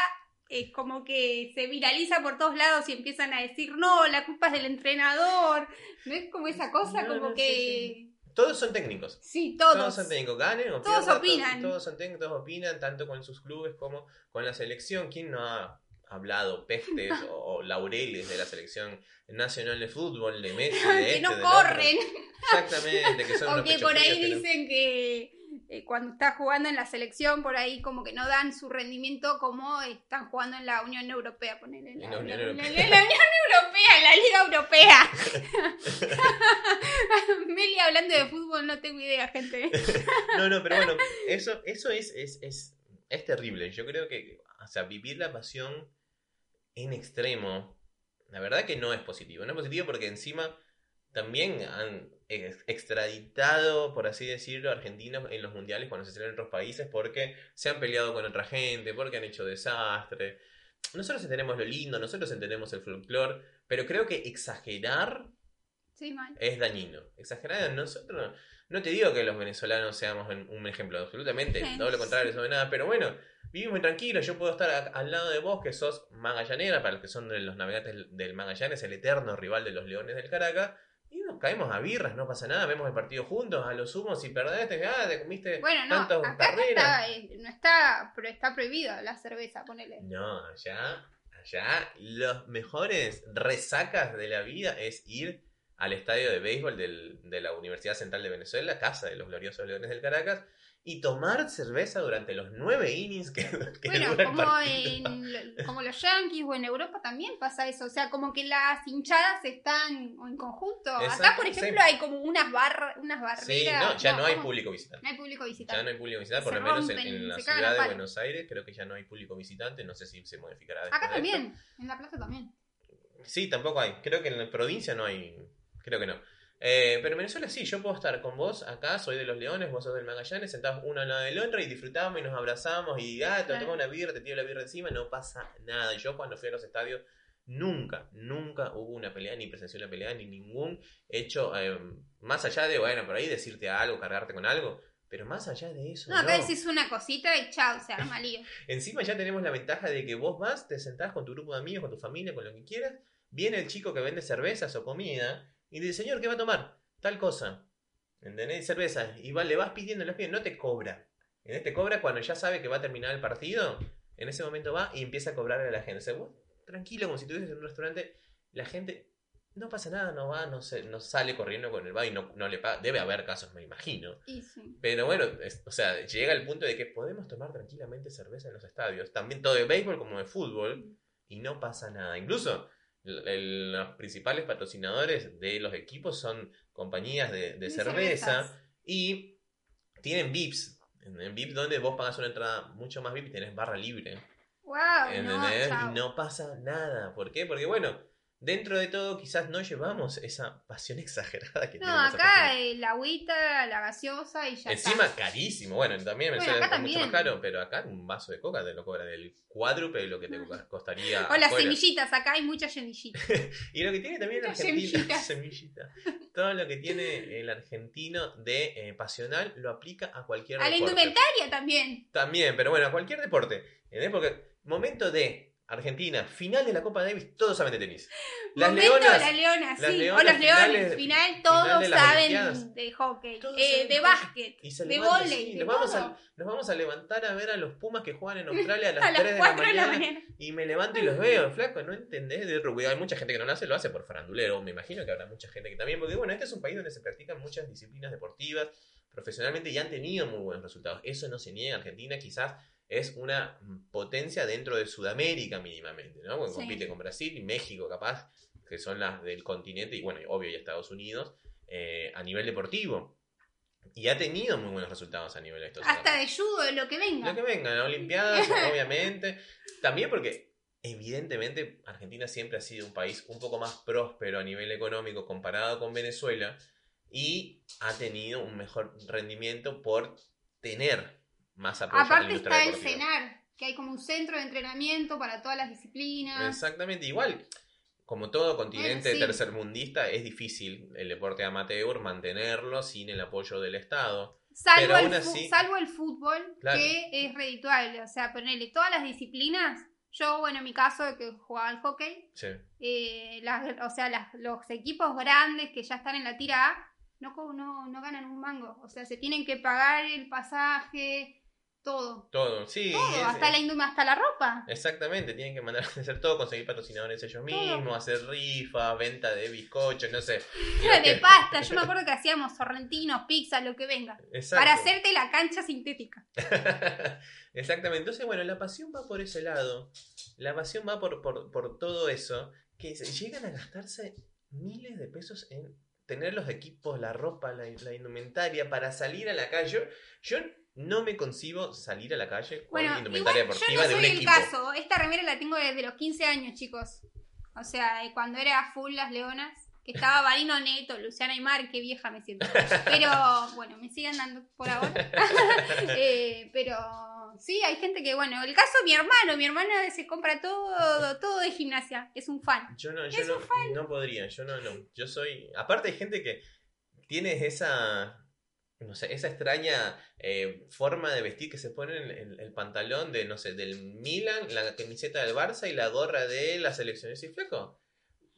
es como que se viraliza por todos lados y empiezan a decir, no, la culpa es del entrenador. ¿No es como esa cosa? No, como no, que... sí, Todos son técnicos. Sí, Todos, todos. son técnicos, ganen o Todos pierdan, opinan. Todos, son técnicos, todos opinan, tanto con sus clubes como con la selección. ¿Quién no ha hablado pestes *laughs* o, o laureles de la selección nacional de fútbol, de Messi, *laughs* de que este, no corren. Exactamente, que son *laughs* O unos que por ahí no- dicen que eh, cuando está jugando en la selección, por ahí como que no dan su rendimiento como están jugando en la Unión Europea, ponele. En En la Unión Europea. en la Unión Europea, en la Liga Europea. Meli hablando de fútbol, no tengo idea, gente. No, no, pero bueno, eso, eso es, es, es, es terrible. Yo creo que, o sea, vivir la pasión en extremo, la verdad que no es positivo. No es positivo porque encima también han ex- extraditado, por así decirlo, argentinos en los mundiales cuando se celebran en otros países porque se han peleado con otra gente, porque han hecho desastre. Nosotros entendemos lo lindo, nosotros entendemos el folclore, pero creo que exagerar Sí, es dañino. Exagerar, nosotros, no te didigo que los venezolanos seamos un ejemplo, absolutamente, Sí. todo lo contrario, eso de nada, pero bueno, vivimos muy tranquilos, yo puedo estar a- al lado de vos, que sos magallanera, para los que son de los navegantes del Magallanes, el eterno rival de los Leones del Caracas, y nos caemos a birras, no pasa nada, vemos el partido juntos, a lo sumo, si perdés, ah, te comiste Bueno, no, tantos acá carreras. está, eh, no está, pero está prohibido la cerveza, ponele. No, allá, allá, los mejores resacas de la vida es ir al estadio de béisbol del- de la Universidad Central de Venezuela, casa de los gloriosos Leones del Caracas, y tomar cerveza durante los nueve innings que, que Bueno, dura el como, en, como los Yankees o en Europa también pasa eso. O sea, como que las hinchadas están en conjunto. Acá, Exacto, por sí. ejemplo, hay como unas, barras unas barreras. Sí, no, ya no, hay ¿cómo? público visitante. No hay público Ya visitante. no hay público visitante, por lo menos en, en la ciudad de. Buenos Aires creo que ya no hay público visitante, no sé si se modificará Acá de también, en La Plata también. Sí, tampoco hay. Creo que en la provincia no hay. Creo que no. Eh, pero en Venezuela sí, yo puedo estar con vos acá, soy de los Leones, vos sos del Magallanes, sentados uno al lado del otro y disfrutamos y nos abrazamos y ah, te Claro. tomo una birra, te tiro la birra encima, no pasa nada. Yo cuando fui a los estadios nunca, nunca hubo una pelea, ni presencié una pelea, ni ningún hecho, eh, más allá de, bueno, por ahí decirte algo, cargarte con algo, pero más allá de eso. No, acá no. decís una cosita y chao, se arma *laughs* lío. Encima ya tenemos la ventaja de que vos vas, te sentás con tu grupo de amigos, con tu familia, con lo que quieras. Viene el chico que vende cervezas o comida y dice, señor, ¿qué va a tomar? Tal cosa. ¿Entendés? Cervezas. Y va, le vas pidiendo, le vas pidiendo, no te cobra. En este cobra cuando ya sabe que va a terminar el partido. En ese momento va y empieza a cobrarle a la gente. O sea, vos, tranquilo, como si estuvieses en un restaurante. La gente no pasa nada, no va, no, se, no sale corriendo con el bar y no, no le paga. Debe haber casos, me imagino. Sí. Pero bueno, es- o sea, llega el punto de que podemos tomar tranquilamente cerveza en los estadios, también todo de béisbol como de fútbol, y no pasa nada. Incluso el- los principales patrocinadores de los equipos son compañías de, cerveza cervezas. y tienen VIPs. En en VIPs donde vos pagas una entrada mucho más VIP y tenés barra libre. Wow, no, chao. y no pasa nada. ¿Por qué? Porque bueno, dentro de todo quizás no llevamos esa pasión *laughs* exagerada que No, tienen los acá la agüita, la gaseosa y ya Encima está. carísimo. Bueno, también en Bueno, acá es mucho más caro, pero acá un vaso de coca te lo cobra del cuádruple de lo que te co- costaría. O las afuera. semillitas, acá hay muchas semillitas. *laughs* Y lo que tiene también el argentino, *laughs* semillitas. semillita. Todo lo que tiene el argentino de eh, pasional lo aplica a cualquier A la deporte. indumentaria también. También, pero bueno, a cualquier deporte. ¿entendés? Porque momento de Argentina, final de la Copa Davis, todos saben de tenis. Las Momento leonas. las leonas, las sí. leonas, o los leones. final todos de las saben de hockey. Eh, saben de básquet. Y de sí, de nos, vamos a, nos vamos a levantar a ver a los Pumas que juegan en *laughs* Australia a las, A las 3 de la 4 de mañana. la mañana. Y me levanto y los veo, flaco, no entendés de rugby. Hay mucha gente que no lo hace, lo hace por farandulero. Me imagino que habrá mucha gente que también, porque bueno, este es un país donde se practican muchas disciplinas deportivas profesionalmente y han tenido muy buenos resultados. Eso no se niega. Argentina quizás es una potencia dentro de Sudamérica mínimamente, ¿no? Porque Sí. compite con Brasil y México, capaz, que son las del continente, y bueno, obvio, y Estados Unidos, eh, a nivel deportivo. Y ha tenido muy buenos resultados a nivel de estos Hasta de judo, lo que venga. lo que venga, ¿no? Olimpiadas, *laughs* obviamente. También porque, evidentemente, Argentina siempre ha sido un país un poco más próspero a nivel económico comparado con Venezuela y ha tenido un mejor rendimiento por tener más Aparte está el. CENAR, que hay como un centro de entrenamiento para todas las disciplinas. Exactamente, igual. como todo continente Bueno, sí. tercermundista, es difícil el deporte amateur mantenerlo sin el apoyo del Estado. Salvo, Pero el, así- salvo el fútbol, Claro. que es redituable. O sea, ponerle todas las disciplinas. Yo, bueno, en mi caso, que jugaba al hockey, Sí. eh, las- o sea, las- los equipos grandes que ya están en la tira A no, co- no, no ganan un mango. O sea, se tienen que pagar el pasaje, todo. Todo, sí. Todo, es- hasta, la, hasta la ropa. Exactamente, tienen que mandar a hacer todo, conseguir patrocinadores ellos mismos, hacer rifas, venta de bizcochos, no sé. De que- pasta. Yo me *laughs* acuerdo que hacíamos sorrentinos, pizza, lo que venga. Exacto. Para hacerte la cancha sintética. *laughs* Exactamente. Entonces, bueno, la pasión va por ese lado. La pasión va por, por, por todo eso. Que llegan a gastarse miles de pesos en tener los equipos, la ropa, la, la indumentaria para salir a la calle. Yo, yo no me concibo salir a la calle con Bueno, igual indumentaria yo deportiva no de un soy el equipo. caso. Esta remera la tengo desde los 15 años, chicos. O sea, cuando era full las leonas. Que estaba *laughs* Marino Neto, Luciana Aymar, qué vieja me siento. *laughs* Pero bueno, me siguen dando por ahora. *laughs* Eh, pero sí, hay gente que, bueno, el caso de mi hermano, mi hermano se compra todo, todo de gimnasia, es un fan. Yo no, yo no, no podría, yo no, no. Yo soy. Aparte hay gente que tiene esa. No sé, esa extraña eh, forma de vestir que se pone el, el- el pantalón de, no sé, del Milan, la camiseta del Barça y la gorra de la selección. Y flaco.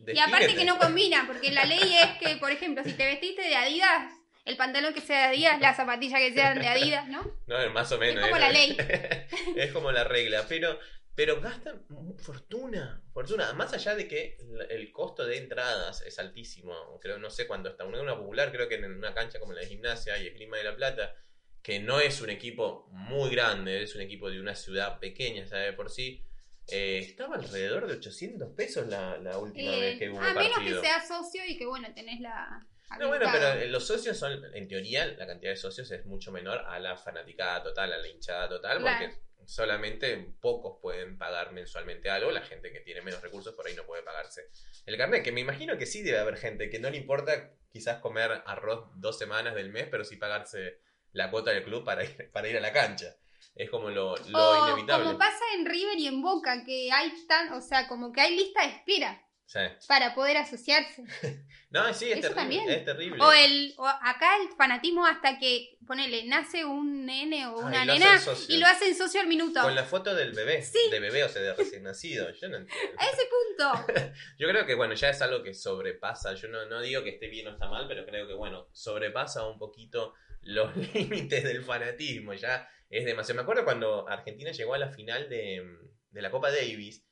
Y aparte que no combina, porque la ley es que, por ejemplo, si te vestiste de Adidas, el pantalón que sea de Adidas, las zapatillas que sean de Adidas, ¿no? No, más o menos. como ¿eh? la ley. *laughs* es como la regla. Pero, pero gastan fortuna. Fortuna. Más allá de que el- costo de entradas es altísimo. Creo, no sé cuándo está. Una, popular, creo que en una cancha como la de gimnasia y Esgrima de la Plata, que no es un equipo muy grande, es un equipo de una ciudad pequeña, ¿sabe? De por sí. eh, estaba alrededor de 800 pesos la, la última Eh, vez que hubo a menos partido. que seas socio y que, bueno, tenés la... No, bueno, pero eh, los socios son, en teoría, la cantidad de socios es mucho menor a la fanaticada total, a la hinchada total, Claro. porque solamente pocos pueden pagar mensualmente algo, la gente que tiene menos recursos por ahí no puede pagarse el carnet, que me imagino que sí debe haber gente que no le importa quizás comer arroz dos semanas del mes, pero sí pagarse la cuota del club para ir, para ir a la cancha. Es como lo, lo O inevitable. como pasa en River y en Boca, que hay tan, o sea, como que hay lista de espera Sí. para poder asociarse. *laughs* No, sí, es Eso terrible. también. Es terrible. O el o acá el fanatismo hasta que, ponele, nace un nene o Ah, una y lo nena socio. y lo hacen socio al minuto. Con la foto del bebé, Sí. de bebé, o sea, de recién nacido. Yo no entiendo. A *laughs* ese punto. *laughs* Yo creo que, bueno, ya es algo que sobrepasa. Yo no, no digo que esté bien o está mal, pero creo que, bueno, sobrepasa un poquito los límites del fanatismo. Ya es demasiado. Me acuerdo cuando Argentina llegó a la final de, de la Copa Davis.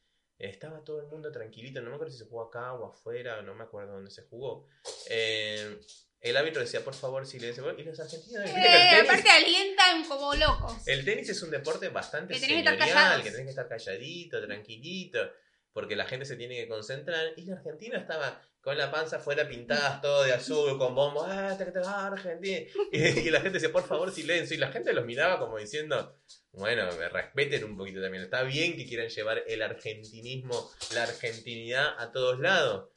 Estaba todo el mundo tranquilito. No me acuerdo si se jugó acá o afuera. No me acuerdo dónde se jugó. Eh, el árbitro decía, por favor, silencio. Y los argentinos. que Eh, tenis- aparte alientan como locos. el tenis es un deporte bastante Que que señorial, callados. que tenés que estar calladito, tranquilito, porque la gente se tiene que concentrar. Y la Argentina estaba con la panza fuera pintada todo de azul, con bombos, ¡ah, te, te, ah, Argentina! *laughs* Y, y la gente decía, por favor, silencio. Y la gente los miraba como diciendo, bueno, me respeten un poquito también. Está bien que quieran llevar el argentinismo, la argentinidad a todos lados.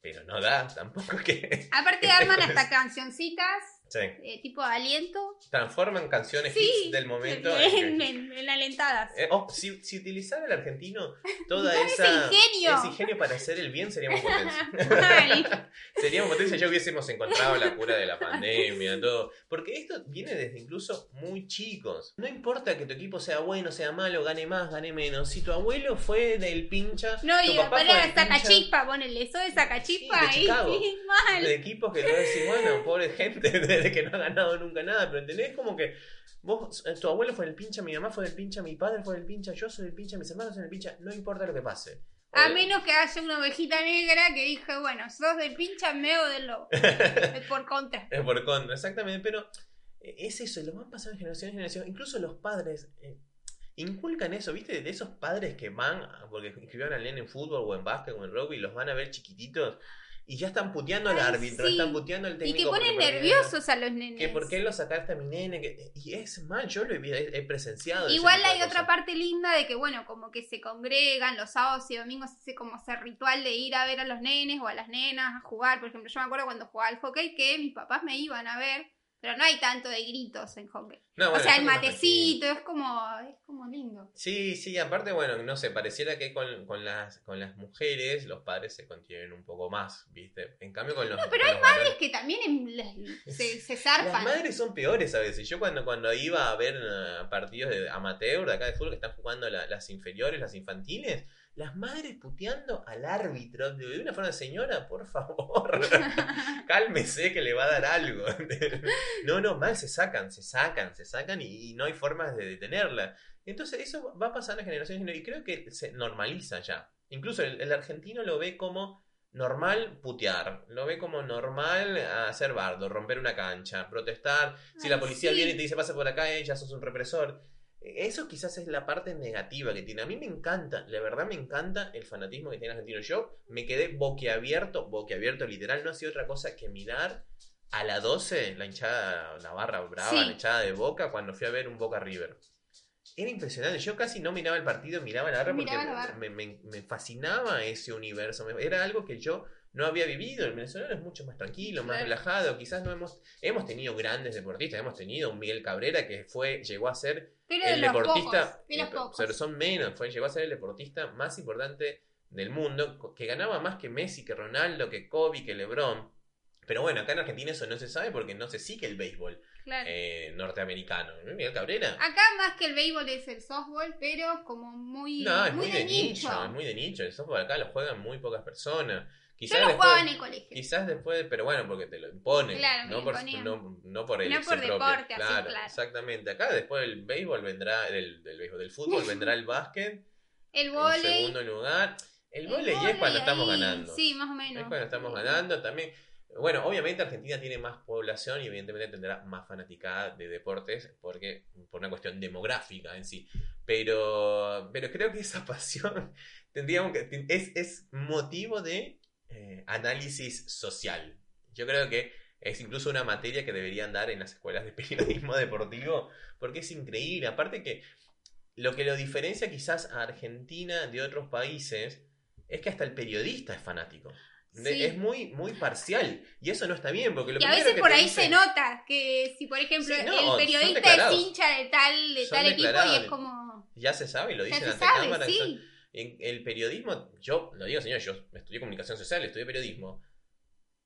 Pero no da tampoco que... Aparte *laughs* arman hasta cancioncitas, Sí. eh, tipo aliento. Transforman canciones Sí, hits del momento. en en, en- en alentadas. Eh, oh, si, si utilizara el argentino toda *laughs* Ese esa ingenio. ese ingenio para hacer el bien seríamos potencia. *laughs* *laughs* Seríamos potencia, ya hubiésemos encontrado la cura de la pandemia, todo. Porque esto viene desde incluso muy chicos. No importa que tu equipo sea bueno, sea malo, gane más, gane menos. Si tu abuelo fue del pincha, No, tu y papá fue del pincha, sacachispa, ponele, eso de sacachispa Sí, de ahí. Chicago. Mal. de equipos que te decís, bueno, pobre gente, de *laughs* que no ha ganado nunca nada, pero entendés como que vos, eh, tu abuelo fue del pincha, mi mamá fue del pincha, mi padre fue del pincha, yo soy del pincha, mis hermanos son del pincha, no importa lo que pase. A menos que haya una ovejita negra que dije, bueno, sos del pincha, meo del lobo. *laughs* Es por contra. Es por contra, exactamente, pero eh, es eso, lo van pasando de generación en generación, incluso los padres eh, inculcan eso, ¿viste? De esos padres que van, porque inscribieron al nene en fútbol o en básquet o en rugby, los van a ver chiquititos y ya están puteando al árbitro, sí. están puteando al Y técnico. que porque ponen nerviosos a los nenes. Que por qué lo sacaste a mi nene, que- y es mal, yo lo he, he- presenciado. ese Igual hay otra parte linda de que, bueno, como que se congregan los sábados y domingos, ese como ese ritual de ir a ver a los nenes o a las nenas a jugar. Por ejemplo, yo me acuerdo cuando jugaba al hockey que mis papás me iban a ver Pero no hay tanto de gritos en hockey. No, o sea, el matecito, es como, es como lindo. Sí, sí, aparte, bueno, no sé, pareciera que con, con las, con las mujeres los padres se contienen un poco más, ¿viste? En cambio con los... No, pero con hay los varones- Es que también en *laughs* las- se, se Las zarpan. madres son peores a veces. Yo cuando, cuando iba a ver eh, partidos de amateur de acá de fútbol que están jugando la- las inferiores, las infantiles, las madres puteando al árbitro de una forma, señora, por favor, *laughs* cálmese que le va a dar algo. *laughs* no, no, mal se sacan, se sacan, se sacan y, y no hay formas de detenerla. Entonces eso va pasando en generaciones y creo que se normaliza ya. Incluso el, el argentino lo ve como normal putear, lo ve como normal hacer bardo, romper una cancha, protestar. Si la policía sí. viene y te dice pasa por acá, eh, ya sos un represor. Eso quizás es la parte negativa que tiene. A mí me encanta, la verdad me encanta el fanatismo que tiene argentino. Yo me quedé boquiabierto, boquiabierto literal, no hacía otra cosa que mirar a la 12, la hinchada, la barra brava, Sí. la hinchada de Boca, cuando fui a ver un Boca River. Era impresionante, yo casi no miraba el partido, miraba la barra porque Miraba la barra. me, me- me fascinaba ese universo. Era algo que yo no había vivido. El venezolano es mucho más tranquilo, más Claro. relajado. Quizás no hemos, hemos tenido grandes deportistas, hemos tenido un Miguel Cabrera que fue, llegó a ser Pero de el los deportista, pocos, de los eh, pocos. pero son menos, fue, llegó a ser el deportista más importante del mundo, que ganaba más que Messi, que Ronaldo, que Kobe, que LeBron. Pero bueno, acá en Argentina eso no se sabe porque no se sigue el béisbol Claro. eh, norteamericano. Miguel Cabrera. Acá más que el béisbol es el softball, pero como muy, no, es muy, muy, de nicho. es muy de nicho. El softball acá lo juegan muy pocas personas. Quizás Yo lo después, jugaba en el colegio. Quizás después, pero bueno, porque te lo imponen. Claro, no, por, no, no por No elección por propia. deporte, así, claro, claro. exactamente. Acá después del béisbol vendrá, del, del béisbol, del fútbol *laughs* vendrá el básquet. El En volei. segundo lugar, el el volei es cuando estamos ahí, ganando. Sí, más o Es menos. cuando estamos ganando también. Bueno, obviamente Argentina tiene más población y evidentemente tendrá más fanaticada de deportes porque por una cuestión demográfica en sí. Pero, pero creo que esa *laughs* pasión tendríamos que es, es motivo de eh, análisis social. Yo creo que es incluso una materia que deberían dar en las escuelas de *laughs* periodismo deportivo porque es increíble. Aparte que lo que lo diferencia quizás a Argentina de otros países es que hasta el periodista es fanático. Sí. Es muy, muy parcial. Y eso no está bien, porque lo Y a veces que por ahí dicen- se nota que si, por ejemplo, Sí, no, el periodista es hincha de tal, de tal equipo y es como. Ya se sabe, lo dicen ante sabe, cámara. sí. En el periodismo, yo lo digo, señor, yo estudié comunicación social, estudié periodismo.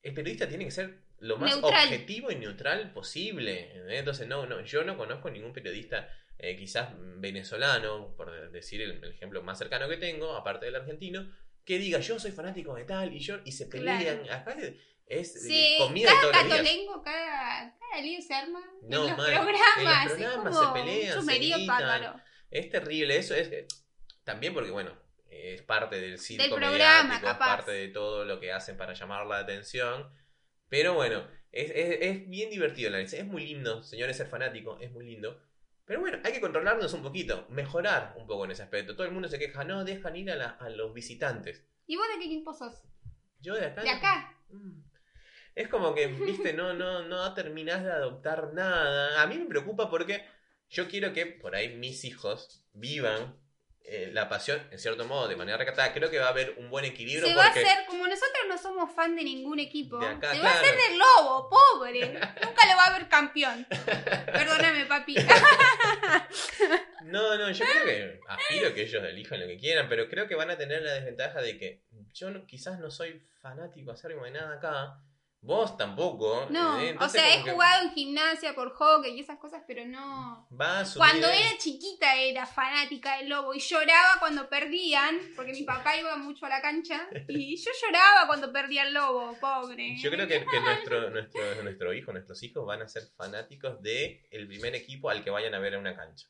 El periodista tiene que ser lo más Neutral. objetivo y neutral posible. ¿entendés? Entonces, no, no, yo no conozco ningún periodista, eh, quizás venezolano, por decir el, el ejemplo más cercano que tengo, aparte del argentino, que diga yo soy fanático de tal y yo y se pelean. Acá es, es Sí, comida de todos cada los días. cada, cada lío se arma No, en los mal. programas. En los es programas como se pelean, un se gritan. Es terrible eso, es también porque, bueno, es parte del circo Del programa, mediático, es capaz. parte de todo lo que hacen para llamar la atención. Pero bueno, es, es- es bien divertido el análisis. Es muy lindo, señores, ser fanático, es muy lindo. Pero bueno, hay que controlarnos un poquito, mejorar un poco en ese aspecto. Todo el mundo se queja, no, dejan ir a, la- a los visitantes. ¿Y vos de qué equipo sos? Yo de acá. De acá. Mm. Es como que, viste, no, no, no terminás de adoptar nada. A mí me preocupa porque yo quiero que por ahí mis hijos vivan eh, la pasión, en cierto modo, de manera recatada. Creo que va a haber un buen equilibrio Se va a hacer, como nosotros no somos fan de ningún equipo, De acá, se va a hacer del lobo, pobre. Nunca lo va a ver campeón. Perdóname, papi. *laughs* No, no, yo creo que aspiro que ellos elijan lo que quieran, pero creo que van a tener la desventaja de que yo no- quizás no soy fanático acérrimo de nada acá. Vos tampoco. No, ¿eh? o sea, he que jugado en gimnasia por hockey y esas cosas, pero no. Va Cuando era chiquita era fanática del lobo y lloraba cuando perdían, porque mi papá iba mucho a la cancha y yo lloraba cuando perdía el lobo, pobre. Yo creo que, que nuestro, nuestro, nuestro hijo, nuestros hijos van a ser fanáticos de el primer equipo al que vayan a ver a una cancha.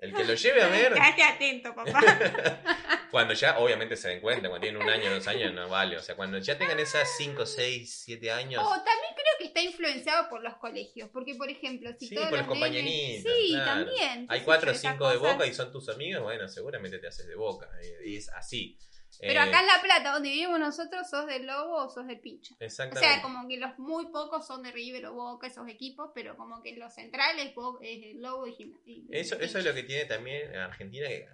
El que lo lleve a *laughs* ver, Quédate atento, papá. *laughs* cuando ya obviamente se den cuenta, cuando tienen un año, dos años, no vale. O sea, cuando ya tengan esas 5, 6, 7 años, O también creo que está influenciado por los colegios, porque por ejemplo, si Sí, todos por los los nenes- compañeritos, Sí, claro. también. hay qué 4 o sé yo, 5 de boca y son tus amigos, bueno, seguramente te haces de boca. Y, y es así. Pero Eh, acá en La Plata, donde vivimos nosotros, sos del Lobo o sos del Pincho. O Exactamente. sea, como que los muy pocos son de River o Boca, esos equipos, pero como que los centrales es el Lobo y Gimnasia. Eso, eso es lo que tiene también Argentina, que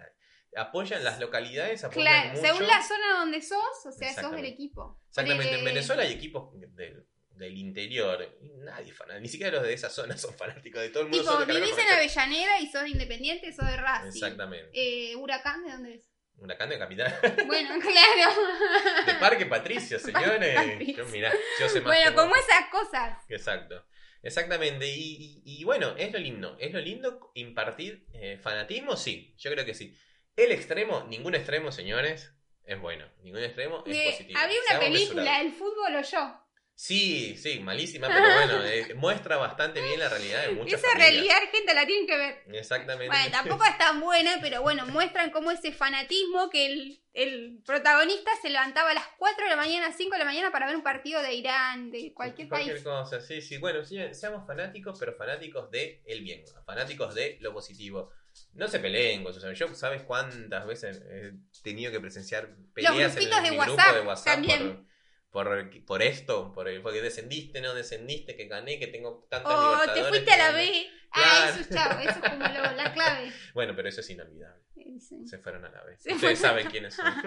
apoyan las localidades, apoyan Claro, mucho. según la zona donde sos, o sea, sos del equipo. Exactamente, en Ponele- Venezuela hay equipos de- del interior, y nadie fanático, ni siquiera los de esa zona *laughs* son fanáticos de todo el mundo. Tipo, vivís en Avellaneda y sos de Independiente, sos de Racing. Exactamente. Eh, ¿Huracán de dónde es? Huracán de Capital. *laughs* Bueno, claro. De Parque Patricio, *laughs* señores. Patricio. Yo, mirá, yo sé más Bueno, vos. como esas cosas. Exacto. Exactamente. Y, y- y bueno, es lo lindo. Es lo lindo impartir eh, fanatismo, sí. Yo creo que sí. El extremo, ningún extremo, señores, es bueno. Ningún extremo es positivo. había una Seamos película, mesurados. El fútbol o yo. Sí, sí, malísima, pero bueno, *laughs* eh, muestra bastante bien la realidad de muchas Esa familias. realidad, gente, la tienen que ver. Exactamente. Bueno, tampoco es tan buena, pero bueno, muestran cómo ese fanatismo que el, el protagonista se levantaba a las 4 de la mañana, 5 de la mañana para ver un partido de Irán, de cualquier país. cosa, sí, sí. Bueno, sí, seamos fanáticos, pero fanáticos de el bien, fanáticos de lo positivo. No se peleen con sus amigos. Yo, ¿sabes cuántas veces he tenido que presenciar peleas en, grupitos de mi grupo WhatsApp de WhatsApp también. por, por, por esto? Por el, porque descendiste, no descendiste, que gané, que tengo tantas Oh, te fuiste a la. B. Ah, Claro. eso es chavo, eso es como lo- la clave. *laughs* Bueno, pero eso es inolvidable. Sí. Se fueron a la vez. Se Ustedes fueron. saben quiénes son. *laughs*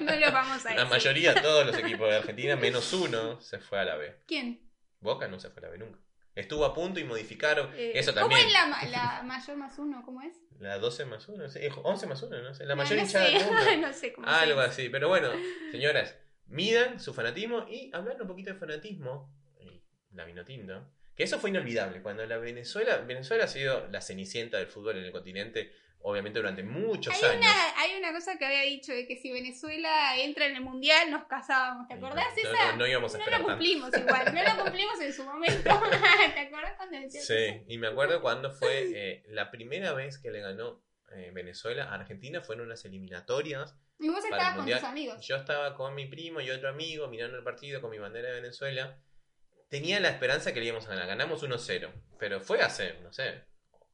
No lo vamos a decir. La mayoría, todos los equipos de Argentina, menos uno, se fue a la B. ¿Quién? Boca no se fue a la B nunca. Estuvo a punto y modificaron. Eh, eso ¿Cómo también. es la, la *laughs* mayor más uno? ¿Cómo es? La 12 más 1, 11 más 1, no sé. La mayor no hinchada sé. del mundo. *laughs* no sé cómo Algo así. Pero bueno, señoras, midan su fanatismo y hablando un poquito de fanatismo, y la vino tinto, que eso fue inolvidable. Cuando la Venezuela, Venezuela ha sido la cenicienta del fútbol en el continente, obviamente durante muchos Hay años. una, hay una cosa que había dicho de que si Venezuela entra en el mundial nos casábamos. ¿Te acordás no, esa? no, no íbamos a No tanto. cumplimos igual, no lo cumplimos en su momento. *laughs* *laughs* ¿Te acordás cuando decías eso? Sí, y me acuerdo cuando fue eh, la primera vez que le ganó eh, Venezuela a Argentina, fueron unas eliminatorias Y vos estabas con tus amigos. Yo estaba con mi primo y otro amigo mirando el partido con mi bandera de Venezuela. Tenía la esperanza que le íbamos a ganar. Ganamos 1-0. Pero fue hace, no sé,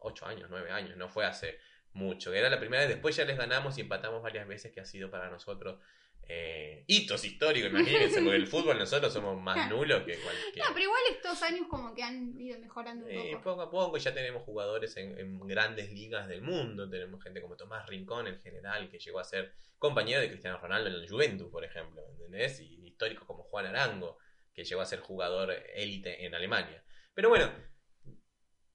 8 años, 9 años. No fue hace mucho. Era la primera vez. Después ya les ganamos y empatamos varias veces, que ha sido para nosotros eh, hitos históricos, imagínense. Porque el fútbol nosotros somos más *laughs* nulos que cualquier. No, pero igual estos años como que han ido mejorando un Eh, poco. poco a poco ya tenemos jugadores en, en grandes ligas del mundo. Tenemos gente como Tomás Rincón, el general, que llegó a ser compañero de Cristiano Ronaldo en el Juventus, por ejemplo. ¿Entendés? Y históricos como Juan Arango, que llegó a ser jugador élite en Alemania. Pero bueno,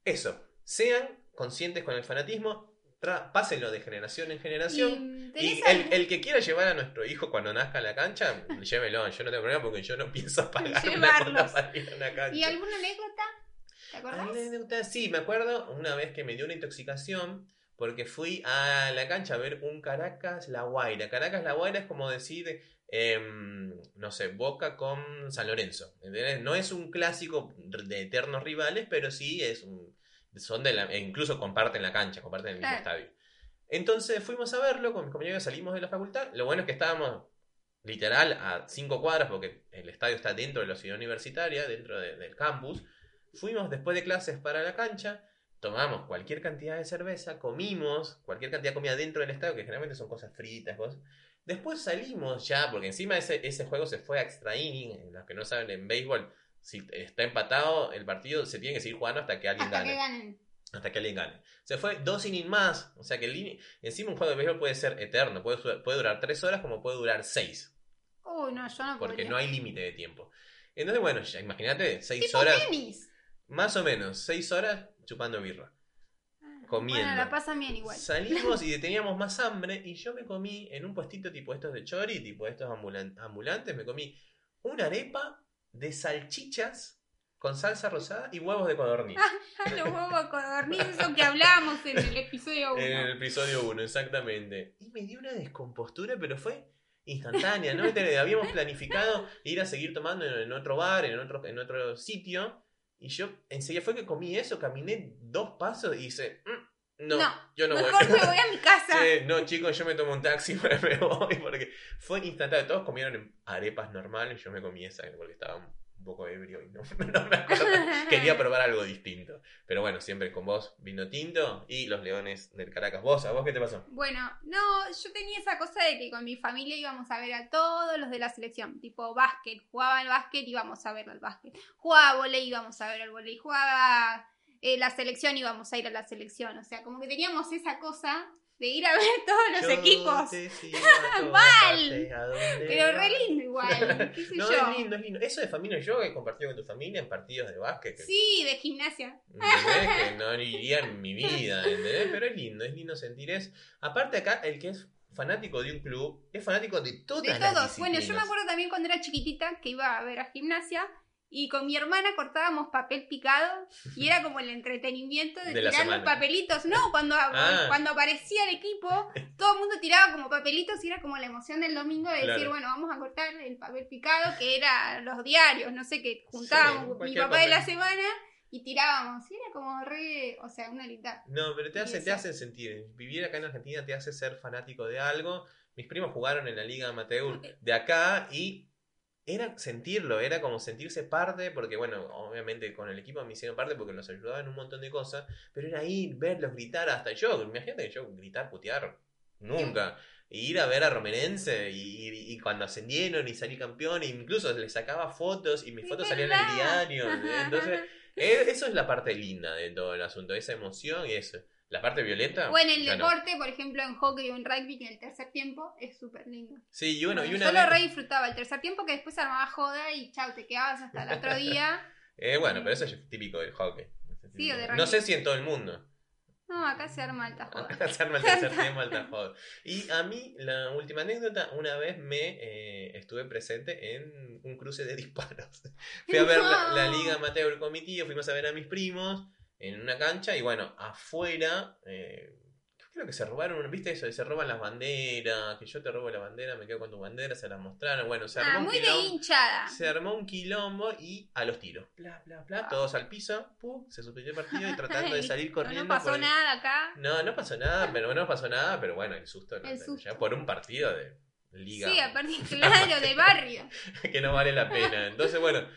eso. Sean conscientes con el fanatismo. Pásenlo de generación en generación. Y, el, el que quiera llevar a nuestro hijo cuando nazca a la cancha, llévelo. Yo no tengo problema porque yo no *laughs* pienso *laughs* pagar una Llevarlos. cuota para ir a una cancha. ¿Y alguna anécdota? ¿Te acordás? Anécdota, Sí, me acuerdo una vez que me dio una intoxicación porque fui a la cancha a ver un Caracas La Guaira. Caracas La Guaira es como decir, em, no sé, Boca con San Lorenzo. ¿entendés? No es un clásico de eternos rivales, pero sí es un. Son de la, e incluso comparten la cancha, comparten el mismo Claro. estadio. Entonces fuimos a verlo con mis compañeros, salimos de la facultad. Lo bueno es que estábamos literal a cinco cuadras porque el estadio está dentro de la ciudad universitaria, dentro de- del campus. Fuimos después de clases para la cancha, tomamos cualquier cantidad de cerveza, comimos cualquier cantidad de comida dentro del estadio, que generalmente son cosas fritas, cosas. Después salimos ya, porque encima ese, ese juego se fue a extra inning. Los que no saben, en béisbol, si está empatado el partido, se tiene que seguir jugando hasta que alguien Hasta gane que ganen. hasta que alguien gane. Se fue dos innings más. O sea que el encima un juego de béisbol puede ser eterno. Puede, puede durar tres horas como puede durar seis. Uy, no, yo no Porque podría. no hay límite de tiempo. Entonces, bueno, ya imagínate, seis Tipo horas. tenis. Más o menos, seis horas chupando birra. Comiendo. Bueno, la pasan bien igual. Salimos *laughs* y teníamos más hambre. Y yo me comí en un puestito tipo estos de chori, tipo estos ambulan- ambulantes, me comí una arepa de salchichas con salsa rosada y huevos de codorniz. *laughs* Ah, los huevos codorniz, eso que hablábamos en el episodio 1. En el episodio 1, exactamente. Y me dio una descompostura, pero fue instantánea, ¿no? Habíamos planificado ir a seguir tomando en, en otro bar, en otro, en otro sitio. Y yo enseguida fue que comí eso, caminé dos pasos y hice, "Mm, no, No, yo no voy. Mejor me voy a mi casa. Sí, no, chicos, yo me tomo un taxi *laughs* y me voy porque fue instantáneo. Todos comieron arepas normales, yo me comí esa porque estaba un poco ebrio y no, *laughs* no me acuerdo. *laughs* Quería probar algo distinto. Pero bueno, siempre con vos, vino tinto y los leones del Caracas. ¿Vos? ¿A vos qué te pasó? Bueno, no, yo tenía esa cosa de que con mi familia íbamos a ver a todos los de la selección, tipo básquet, jugaba al básquet, íbamos a ver al básquet, jugaba volei, íbamos a ver al volei, jugaba eh, la selección, íbamos a ir a la selección, o sea, como que teníamos esa cosa de ir a ver *laughs* todos los Yo equipos. te *laughs* sigo a todas Mal. partes, a donde Pero re vas. lindo igual, *laughs* qué sé No, yo. es lindo, es lindo. Eso de familia yo he compartido con tu familia en partidos de básquet. que- Sí, de gimnasia. ¿entendés? que no iría en mi vida, ¿entendés? Pero es lindo, es lindo sentir es. Aparte acá, el que es fanático de un club, es fanático de todas De las todos. Bueno, yo me disciplinas. acuerdo también cuando era chiquitita que iba a ver a gimnasia y con mi hermana cortábamos papel picado y era como el entretenimiento de, De tirar los papelitos. No, cuando, Ah. cuando aparecía el equipo, todo el mundo tiraba como papelitos y era como la emoción del domingo de decir, bueno, vamos a cortar el papel picado, que era los diarios, no sé, que juntábamos mi cualquier papá de la semana y tirábamos. Y era como re, o sea, una linda. No, pero te hace, te hace sentir. Vivir acá en Argentina te hace ser fanático de algo. Mis primos jugaron en la Liga Amateur de acá y era sentirlo, era como sentirse parte, porque bueno, obviamente con el equipo me hicieron parte porque nos ayudaban en un montón de cosas, pero era ir, verlos, gritar hasta yo. Imagínate que yo gritar, putear, nunca. Y ir a ver a Romerense y, y- y cuando ascendieron y salí campeón, e incluso les sacaba fotos y mis fotos salían en el diario. *laughs* Entonces, eh, eso es la parte linda de todo el asunto, esa emoción y eso. La parte violenta. O en el no. deporte, por ejemplo, en hockey o en rugby, que en el tercer tiempo es súper lindo. Sí, y bueno, y Bueno, una yo lo vez- re disfrutaba el tercer tiempo que después armaba joda y chau, te quedabas hasta el otro día. *laughs* Eh, bueno, pero eso es típico del hockey. Sí, o de no rugby. sé si en todo el mundo. No, acá se arma alta joda. *laughs* Acá se arma el tercer *laughs* tiempo alta joda. Y a mí, la última anécdota, una vez me eh, estuve presente en un cruce de disparos. Fui a ver la, la No. Liga Amateur con mi tío, fuimos a ver a mis primos en una cancha y bueno, afuera... eh, Creo que se robaron, ¿viste eso? de Se roban las banderas, que yo te robo la bandera, me quedo con tu bandera, se las mostraron. Bueno, se armó Ah, un muy de quilombo. hinchada. Se armó un quilombo y a los tiros. Bla, bla, bla. Ah. Todos al piso. Pum, se suspendió el partido y *laughs* tratando de salir corriendo. no pasó el- nada acá. No, no pasó nada, pero no pasó nada, pero bueno, el susto. no, El ya susto. por un partido de liga Sí, aparte, *laughs* claro, de barrio. *laughs* que no vale la pena. Entonces, bueno,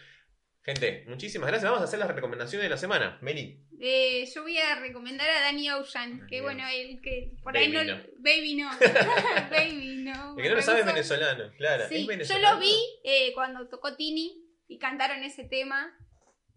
gente, muchísimas gracias. Vamos a hacer las recomendaciones de la semana. Meli. Eh, yo voy a recomendar a Danny Ocean, que Danny bueno, el que por Baby ahí no. no. Baby no. *laughs* *laughs* Baby no. El que no lo sabe es venezolano, claro. Sí, ¿Es yo lo vi eh, cuando tocó Tini y cantaron ese tema.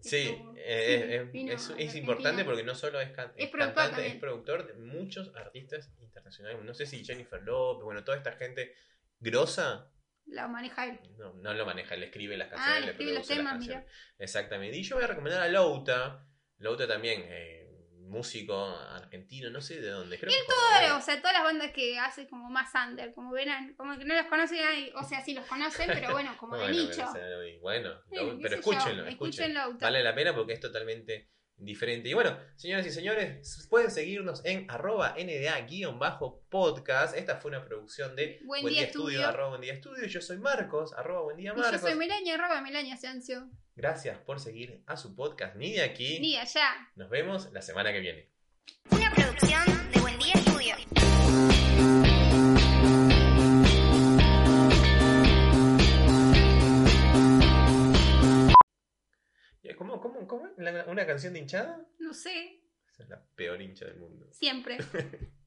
Sí, Estuvo- eh, sí, es- importante porque no solo es, can- Es es productor cantante, también. es productor de muchos artistas internacionales. No sé si Jennifer Lopez, bueno, toda esta gente grosa La maneja él. No, no lo maneja, él escribe las canciones, Ah, le escribe los temas, canciones. mira. Exactamente. Y yo voy a recomendar a Louta. Louta también, eh, músico argentino, no sé de dónde. Creo que es Todo, o sea, todas las bandas que hace como más under, como verán, como que no los conoce nadie, o sea, sí los conocen, pero bueno, *laughs* como de nicho. pero, bueno, Sí, pero escúchenlo, escuchen escuchen. Louta. Vale la pena porque es totalmente diferente. Y bueno, señoras y señores, pueden seguirnos en arroba nda-podcast. Esta fue una producción de Buen Día Estudio. arroba buen día estudio. Yo soy Marcos, arroba buen día Y yo Marcos. soy Melania, arroba Melania Sancio. Gracias por seguir a su podcast ni de aquí. Ni allá. Nos vemos la semana que viene. Una producción ¿Cómo, cómo, cómo? ¿La- ¿Una canción de hinchada? No sé, Esa es la peor hincha del mundo. siempre. *laughs*